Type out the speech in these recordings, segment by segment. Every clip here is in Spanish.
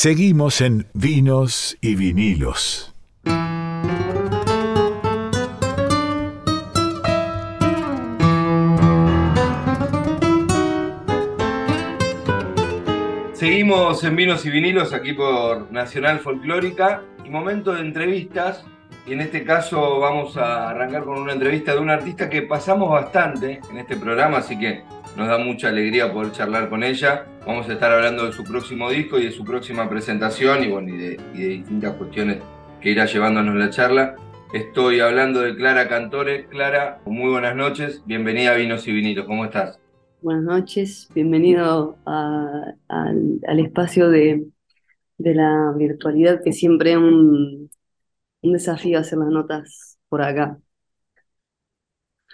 Seguimos en Vinos y Vinilos. Seguimos en Vinos y Vinilos aquí por Nacional Folclórica y momento de entrevistas. Y en este caso vamos a arrancar con una entrevista de un artista que pasamos bastante en este programa, así que nos da mucha alegría poder charlar con ella. Vamos a estar hablando de su próximo disco y de su próxima presentación y, bueno, y, de, distintas cuestiones que irá llevándonos la charla. Estoy hablando de Clara Cantore. Clara, muy buenas noches. Bienvenida a Vinos y Vinilos. ¿Cómo estás? Buenas noches. Bienvenido al, espacio de, la virtualidad, que siempre es un desafío hacer las notas por acá.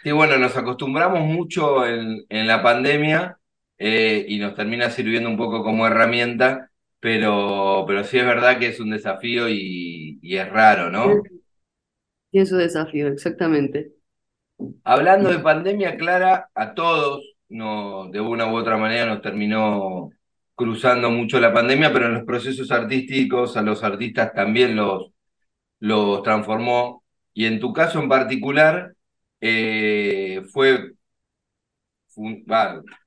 Sí, bueno, nos acostumbramos mucho en, la pandemia eh, y nos termina sirviendo un poco como herramienta, pero, pero sí es verdad que es un desafío y, es raro, ¿no? Sí, es un desafío, exactamente. Hablando de pandemia, Clara, a todos, no, de una u otra manera nos terminó cruzando mucho la pandemia, pero en los procesos artísticos a los artistas también los, los transformó. Y en tu caso en particular, eh, fue,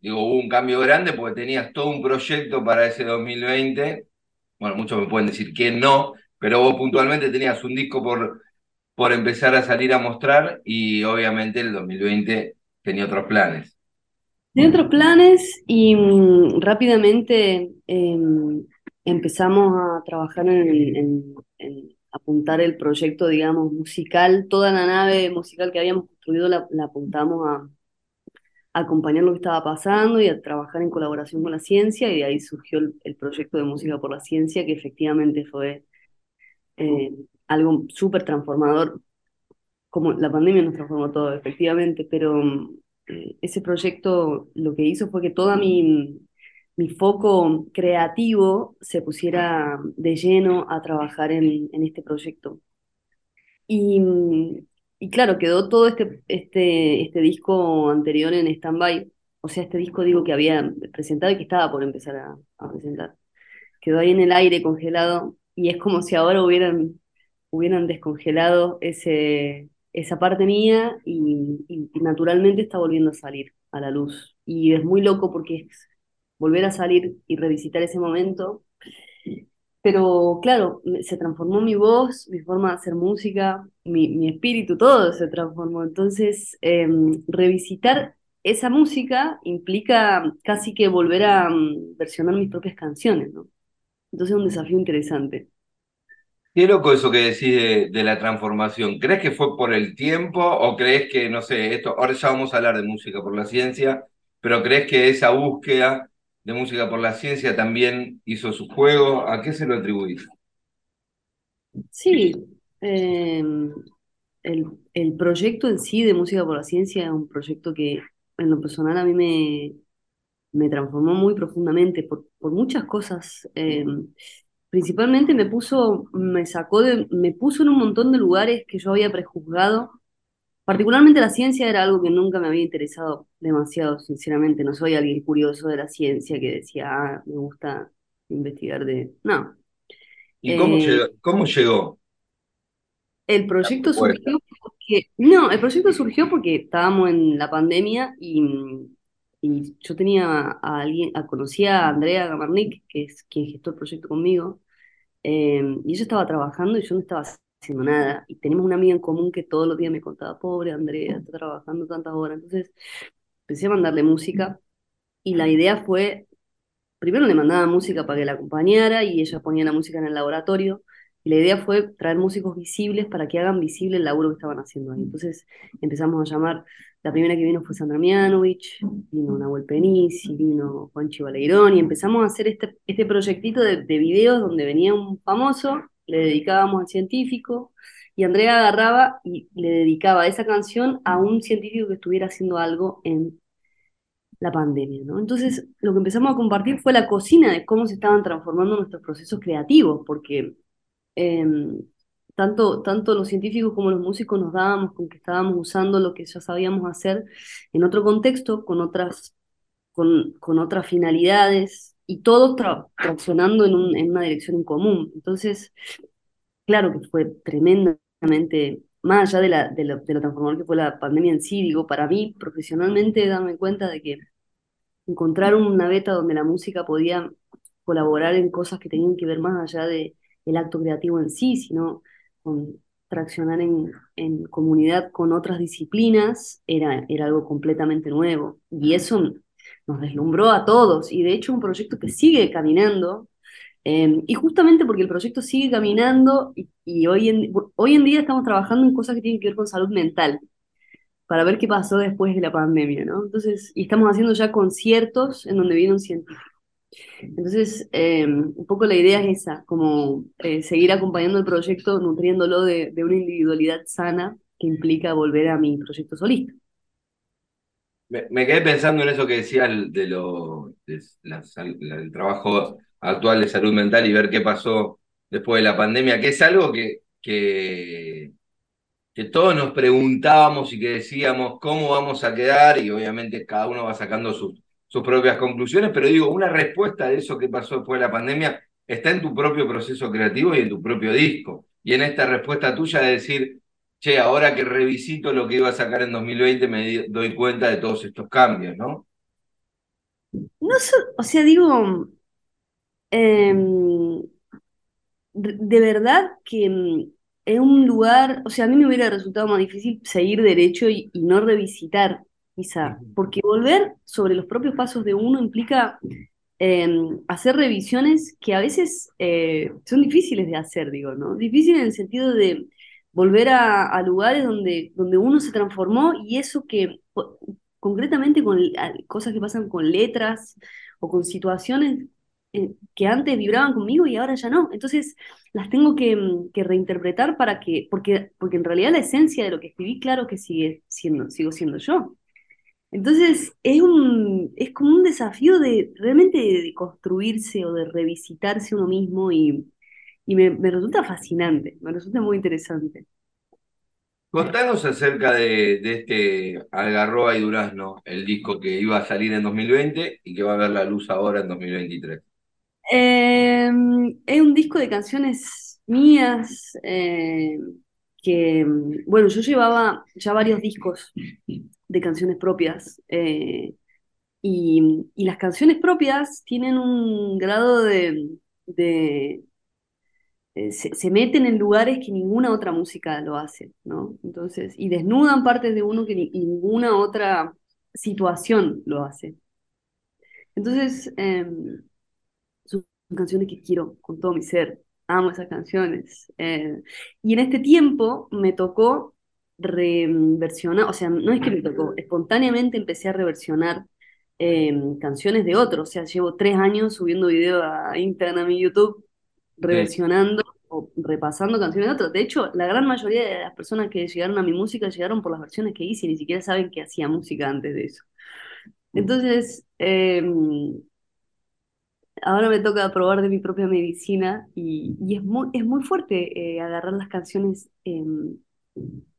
digo, hubo un cambio grande porque tenías todo un proyecto para ese 2020. Bueno, muchos me pueden decir que no, pero vos puntualmente tenías un disco por, por empezar a salir a mostrar y obviamente el 2020 tenía otros planes. Tenía otros planes y mm, rápidamente em, empezamos a trabajar en, apuntar el proyecto, digamos, musical. Toda la nave musical que habíamos construido la, apuntamos a, acompañar lo que estaba pasando y a trabajar en colaboración con la ciencia, y de ahí surgió el, proyecto de Música por la Ciencia, que efectivamente fue eh, algo súper transformador. Como la pandemia nos transformó todo, efectivamente, pero eh, ese proyecto lo que hizo fue que toda mi, mi foco creativo se pusiera de lleno a trabajar en, este proyecto. Y, y, claro, quedó todo este, este, este disco anterior en stand-by, o sea, este disco digo que había presentado y que estaba por empezar a, presentar. Quedó ahí en el aire congelado y es como si ahora hubieran, hubieran descongelado ese, esa parte mía y, y naturalmente está volviendo a salir a la luz. Y es muy loco porque es volver a salir y revisitar ese momento. Pero claro, se transformó mi voz, mi forma de hacer música, mi, espíritu, todo se transformó. Entonces, em, revisitar esa música implica casi que volver a mm, versionar mis propias canciones, ¿no? Entonces es un desafío interesante. Qué loco eso que decís de, de, la transformación. ¿Crees que fue por el tiempo o crees que, no sé, esto, ahora ya vamos a hablar de música por la ciencia, pero crees que esa búsqueda de Música por la Ciencia también hizo su juego. ¿A qué se lo atribuís? Sí, em, el, proyecto en sí de Música por la Ciencia es un proyecto que en lo personal a mí me, me transformó muy profundamente por, por muchas cosas. Em, principalmente me puso, me sacó de, me puso en un montón de lugares que yo había prejuzgado Particularmente la ciencia era algo que nunca me había interesado demasiado, sinceramente. No soy alguien curioso de la ciencia que decía, ah, me gusta investigar de... No. ¿Y cómo, eh, llegó, El proyecto surgió porque... No, el proyecto surgió porque estábamos en la pandemia y, y yo tenía a alguien, a, conocía a Andrea Gamarnik, que es quien gestó el proyecto conmigo, eh, y ella estaba trabajando y yo no estaba haciendo nada. Y tenemos una amiga en común que todos los días me contaba, pobre Andrea, está trabajando tantas horas. Entonces empecé a mandarle música y la idea fue, primero le mandaba música para que la acompañara y ella ponía la música en el laboratorio. Y la idea fue traer músicos visibles para que hagan visible el laburo que estaban haciendo ahí. Entonces empezamos a llamar, la primera que vino fue Sandra Mianovich, vino Nahuel Penisi, vino Juanchi Baleirón, y empezamos a hacer este, este proyectito de, de videos donde venía un famoso le dedicábamos al científico, y Andrea agarraba y le dedicaba esa canción a un científico que estuviera haciendo algo en la pandemia, ¿no? Entonces, lo que empezamos a compartir fue la cocina de cómo se estaban transformando nuestros procesos creativos, porque em, tanto, tanto los científicos como los músicos nos dábamos con que estábamos usando lo que ya sabíamos hacer en otro contexto, con otras, con, con otras finalidades, y todos traccionando en, una dirección en común. Entonces, claro que fue tremendamente más allá de, la, de, lo, transformador que fue la pandemia en sí, digo, para mí profesionalmente darme cuenta de que encontrar una beta donde la música podía colaborar en cosas que tenían que ver más allá de el acto creativo en sí, sino con traccionar en, en comunidad con otras disciplinas, era, era algo completamente nuevo. Y eso nos deslumbró a todos. Y de hecho un proyecto que sigue caminando, Em, y justamente porque el proyecto sigue caminando y, hoy, en, hoy en día estamos trabajando en cosas que tienen que ver con salud mental, para ver qué pasó después de la pandemia, ¿no? Entonces, y estamos haciendo ya conciertos en donde viene un científico. Entonces, em, un poco la idea es esa, como eh, seguir acompañando el proyecto, nutriéndolo de, de, una individualidad sana que implica volver a mi proyecto solista. Me, quedé pensando en eso que decía de lo, del trabajo actual de salud mental y ver qué pasó después de la pandemia, que es algo que, que, que todos nos preguntábamos y que decíamos cómo vamos a quedar y obviamente cada uno va sacando sus, sus propias conclusiones, pero digo, una respuesta de eso que pasó después de la pandemia está en tu propio proceso creativo y en tu propio disco. Y en esta respuesta tuya de decir, che, ahora que revisito lo que iba a sacar en 2020 me doy cuenta de todos estos cambios, ¿no? No, o sea, digo, Em, de verdad que es un lugar, o sea, a mí me hubiera resultado más difícil seguir derecho y, no revisitar, quizá, porque volver sobre los propios pasos de uno implica em, hacer revisiones que a veces eh, son difíciles de hacer, digo, ¿no? Difícil en el sentido de volver a, lugares donde, donde uno se transformó y eso que concretamente con cosas que pasan con letras o con situaciones eh, que antes vibraban conmigo y ahora ya no. Entonces las tengo que, mm, reinterpretar para que, porque, porque en realidad la esencia de lo que escribí, claro que sigue siendo, sigo siendo yo. Entonces es, un, es como un desafío de realmente de construirse o de revisitarse uno mismo y, y me, resulta fascinante, me resulta muy interesante. Contanos acerca de, de, este Algarroba y Durazno, el disco que iba a salir en 2020 y que va a ver la luz ahora en 2023. Em, es un disco de canciones mías eh, que, bueno, yo llevaba ya varios discos de canciones propias eh, y, las canciones propias tienen un grado de... Eh, se, meten en lugares que ninguna otra música lo hace, ¿no? Entonces, y desnudan partes de uno que ninguna otra situación lo hace. Entonces, em, canciones que quiero con todo mi ser. Amo esas canciones. Eh, y en este tiempo me tocó reversionar, o sea, no es que me tocó, espontáneamente empecé a reversionar em, canciones de otros. O sea, llevo tres años subiendo videos a Instagram y YouTube, reversionando o repasando canciones de otros. De hecho, la gran mayoría de las personas que llegaron a mi música llegaron por las versiones que hice, ni siquiera saben que hacía música antes de eso. Entonces, eh, ahora me toca probar de mi propia medicina y, es, muy, es muy fuerte eh, agarrar las canciones em,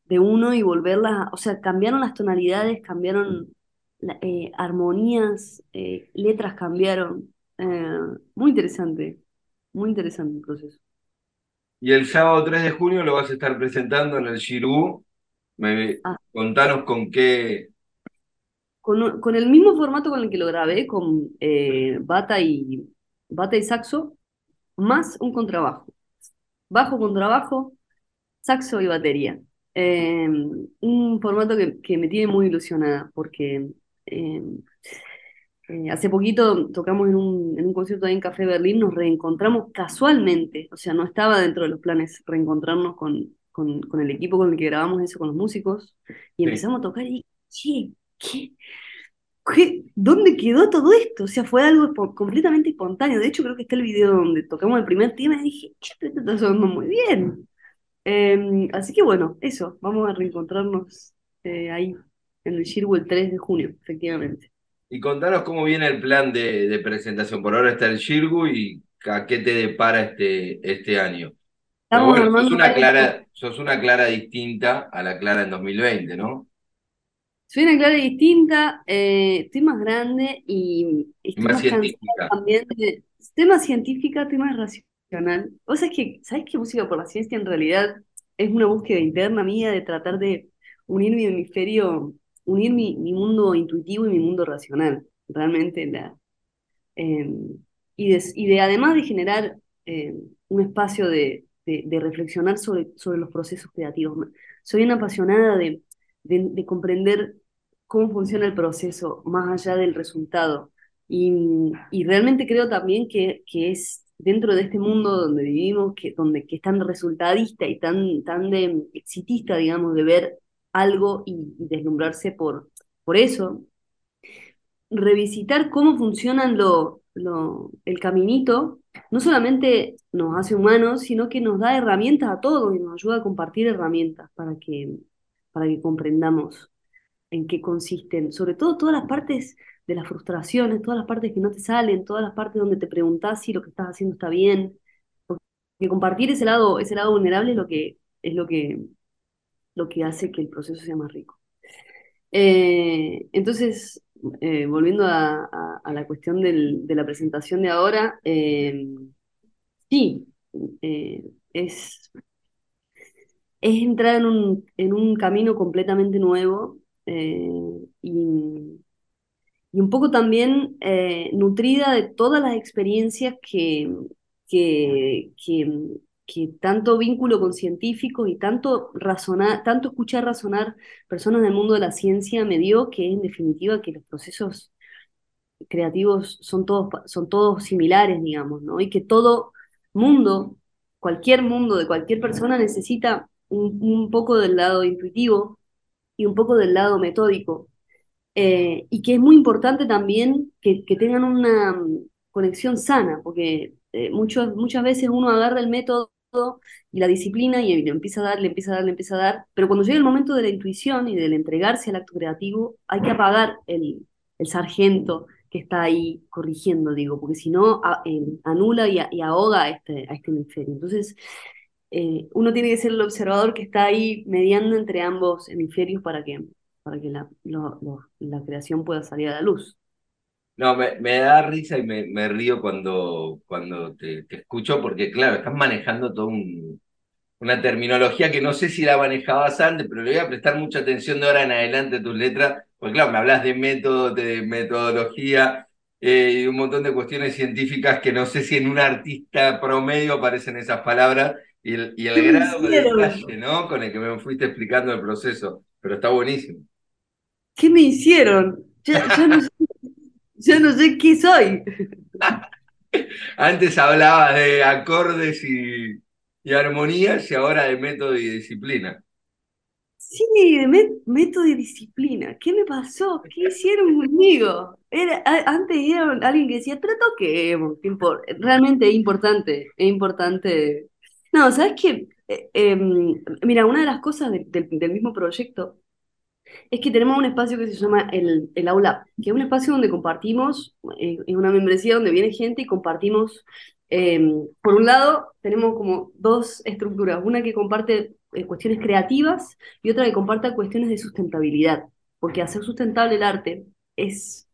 de uno y volverlas, o sea, cambiaron las tonalidades, cambiaron eh, armonías, eh, letras cambiaron. muy interesante, muy interesante el proceso. Y el sábado 3 de junio lo vas a estar presentando en el Shirú. Ah. Contanos con qué, con, el mismo formato con el que lo grabé, con eh, bata, y, bata y saxo, más un contrabajo. Bajo, contrabajo, saxo y batería. Em, un formato que, me tiene muy ilusionada porque em, eh, hace poquito tocamos en un, en un concierto ahí en Café Berlín, nos reencontramos casualmente, o sea, no estaba dentro de los planes reencontrarnos con, con, el equipo con el que grabamos eso, con los músicos, y empezamos a tocar y, sí, ¿qué? ¿Dónde quedó todo esto? O sea, fue algo completamente espontáneo. De hecho, creo que está el video donde tocamos el primer tema y dije, esto está sonando muy bien. Em, así que bueno, eso, vamos a reencontrarnos eh, ahí en el Shirwu el 3 de junio, efectivamente. Y contanos cómo viene el plan de, presentación. Por ahora está el Shirgu y a qué te depara este, este año. sos una, clara, sos una clara distinta a la clara en 2020, ¿no? Soy una Clara distinta, eh, estoy más grande y estoy Más científica. también de... Estoy más científica, estoy más racional. O sea, es que, ¿sabes qué música por la ciencia en realidad es una búsqueda interna mía de tratar de unir mi hemisferio, unir mi, mi mundo intuitivo y mi mundo racional? Realmente la, eh, y, de, además de generar eh, un espacio de, de, reflexionar sobre, sobre los procesos creativos. Soy una apasionada de, de, de comprender cómo funciona el proceso más allá del resultado. Y, y realmente creo también que, que, es dentro de este mundo donde vivimos, que, donde, que es tan resultadista y tan, tan de, exitista, digamos, de ver algo y, deslumbrarse por, por eso, revisitar cómo funcionan lo, lo, el caminito, no solamente nos hace humanos, sino que nos da herramientas a todos y nos ayuda a compartir herramientas para que, para que comprendamos en qué consisten, sobre todo todas las partes de las frustraciones, todas las partes que no te salen, todas las partes donde te preguntás si lo que estás haciendo está bien, porque compartir ese lado, ese lado vulnerable es lo que, es lo que, lo que hace que el proceso sea más rico. Eh, entonces, eh, volviendo a, la cuestión de la presentación de ahora, eh, sí, es, entrar en un, camino completamente nuevo y, y, un poco también nutrida de todas las experiencias que, que, que, que, tanto vínculo con científicos y tanto, tanto escuchar razonar personas del mundo de la ciencia me dio que en definitiva que los procesos creativos son todos, son todos similares, digamos, ¿no? Y que todo mundo, cualquier mundo de cualquier persona necesita un, poco del lado intuitivo y un poco del lado metódico. Eh, y que es muy importante también que, tengan una um, conexión sana, porque eh, muchas veces uno agarra el método y la disciplina y le empieza a dar, le empieza a dar, le empieza a dar, pero cuando llega el momento de la intuición y del entregarse al acto creativo, hay que apagar el, el sargento que está ahí corrigiendo, digo, porque si no eh, anula y, ahoga a este, a este hemisferio. Entonces, eh, uno tiene que ser el observador que está ahí mediando entre ambos hemisferios para que, para que la, lo, la creación pueda salir a la luz. No, me, me da risa y me, me río cuando, cuando te, te, escucho, porque claro, estás manejando toda un, una terminología que no sé si la manejabas antes, pero le voy a prestar mucha atención de ahora en adelante a tus letras, porque claro, me hablas de método, de metodología eh, y un montón de cuestiones científicas que no sé si en un artista promedio aparecen esas palabras y el, y el grado de detalle, ¿no? Con el que me fuiste explicando el proceso, pero está buenísimo. ¿Qué me hicieron? Ya, ya no sé yo no sé qué soy. Antes hablabas de acordes y, y, armonías y ahora de método y disciplina. Sí, de método y disciplina. ¿Qué me pasó? ¿Qué hicieron conmigo? Era, antes era alguien que decía, pero toquemos. Realmente es importante, es importante. No, ¿sabes qué? Eh, eh, mira, una de las cosas de, de, del mismo proyecto es que tenemos un espacio que se llama el, el Aula, que es un espacio donde compartimos, eh, es una membresía donde viene gente y compartimos, eh, por un lado, tenemos como dos estructuras, una que comparte eh, cuestiones creativas y otra que comparte cuestiones de sustentabilidad, porque hacer sustentable el arte es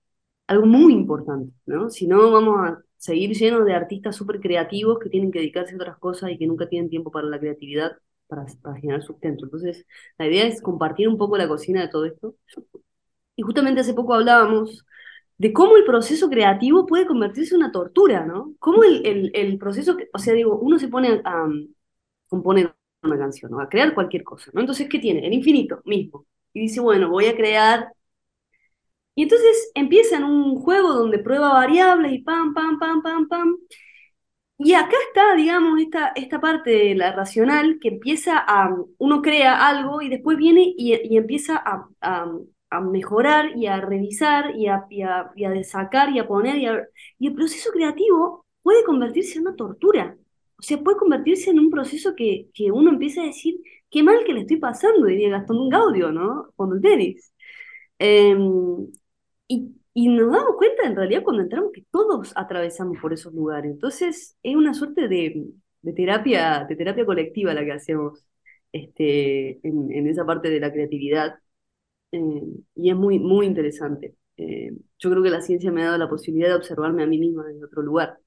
algo muy importante, ¿no? Si no, vamos a seguir llenos de artistas súper creativos que tienen que dedicarse a otras cosas y que nunca tienen tiempo para la creatividad para, para, generar sustento. Entonces, la idea es compartir un poco la cocina de todo esto. Y justamente hace poco hablábamos de cómo el proceso creativo puede convertirse en una tortura, ¿no? Cómo el, el, el proceso, o sea, digo, uno se pone a, a componer una canción, ¿no? a crear cualquier cosa, ¿no? Entonces, ¿qué tiene? El infinito mismo. Y dice, bueno, voy a crear y entonces empieza en un juego donde prueba variables y pam, pam, pam, pam, pam. Y acá está, digamos, esta, esta parte de la racional que empieza a, uno crea algo y después viene y, y empieza a, a, mejorar y a revisar y a, y a, y a sacar y a poner. Y, el proceso creativo puede convertirse en una tortura. O sea, puede convertirse en un proceso que, que uno empieza a decir, qué mal que le estoy pasando, diría Gastón Gaudio, ¿no? Con el tenis. Eh, y, y, nos damos cuenta en realidad cuando entramos que todos atravesamos por esos lugares. Entonces es una suerte de, de terapia, de terapia colectiva la que hacemos este, en, en, esa parte de la creatividad. eh, y es muy, muy interesante. Eh, yo creo que la ciencia me ha dado la posibilidad de observarme a mí misma en otro lugar.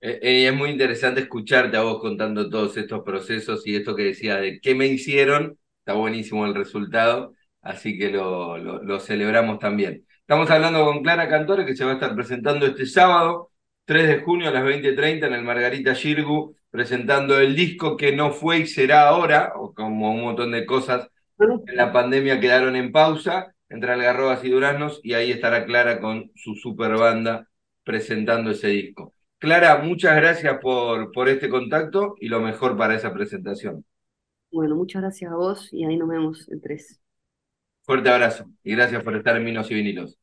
es muy interesante escucharte a vos contando todos estos procesos y esto que decía de qué me hicieron, está buenísimo el resultado, así que lo, lo, celebramos también. Estamos hablando con Clara Cantore, que se va a estar presentando este sábado, 3 de junio a las 20.30 en el Margarita Girgu, presentando el disco que no fue y será ahora, o como un montón de cosas en la pandemia quedaron en pausa entre Algarrobas y Duranos, y ahí estará Clara con su super banda presentando ese disco. Clara, muchas gracias por, por este contacto y lo mejor para esa presentación. Bueno, muchas gracias a vos y ahí nos vemos el 3. Fuerte abrazo y gracias por estar en Minos y Vinilos.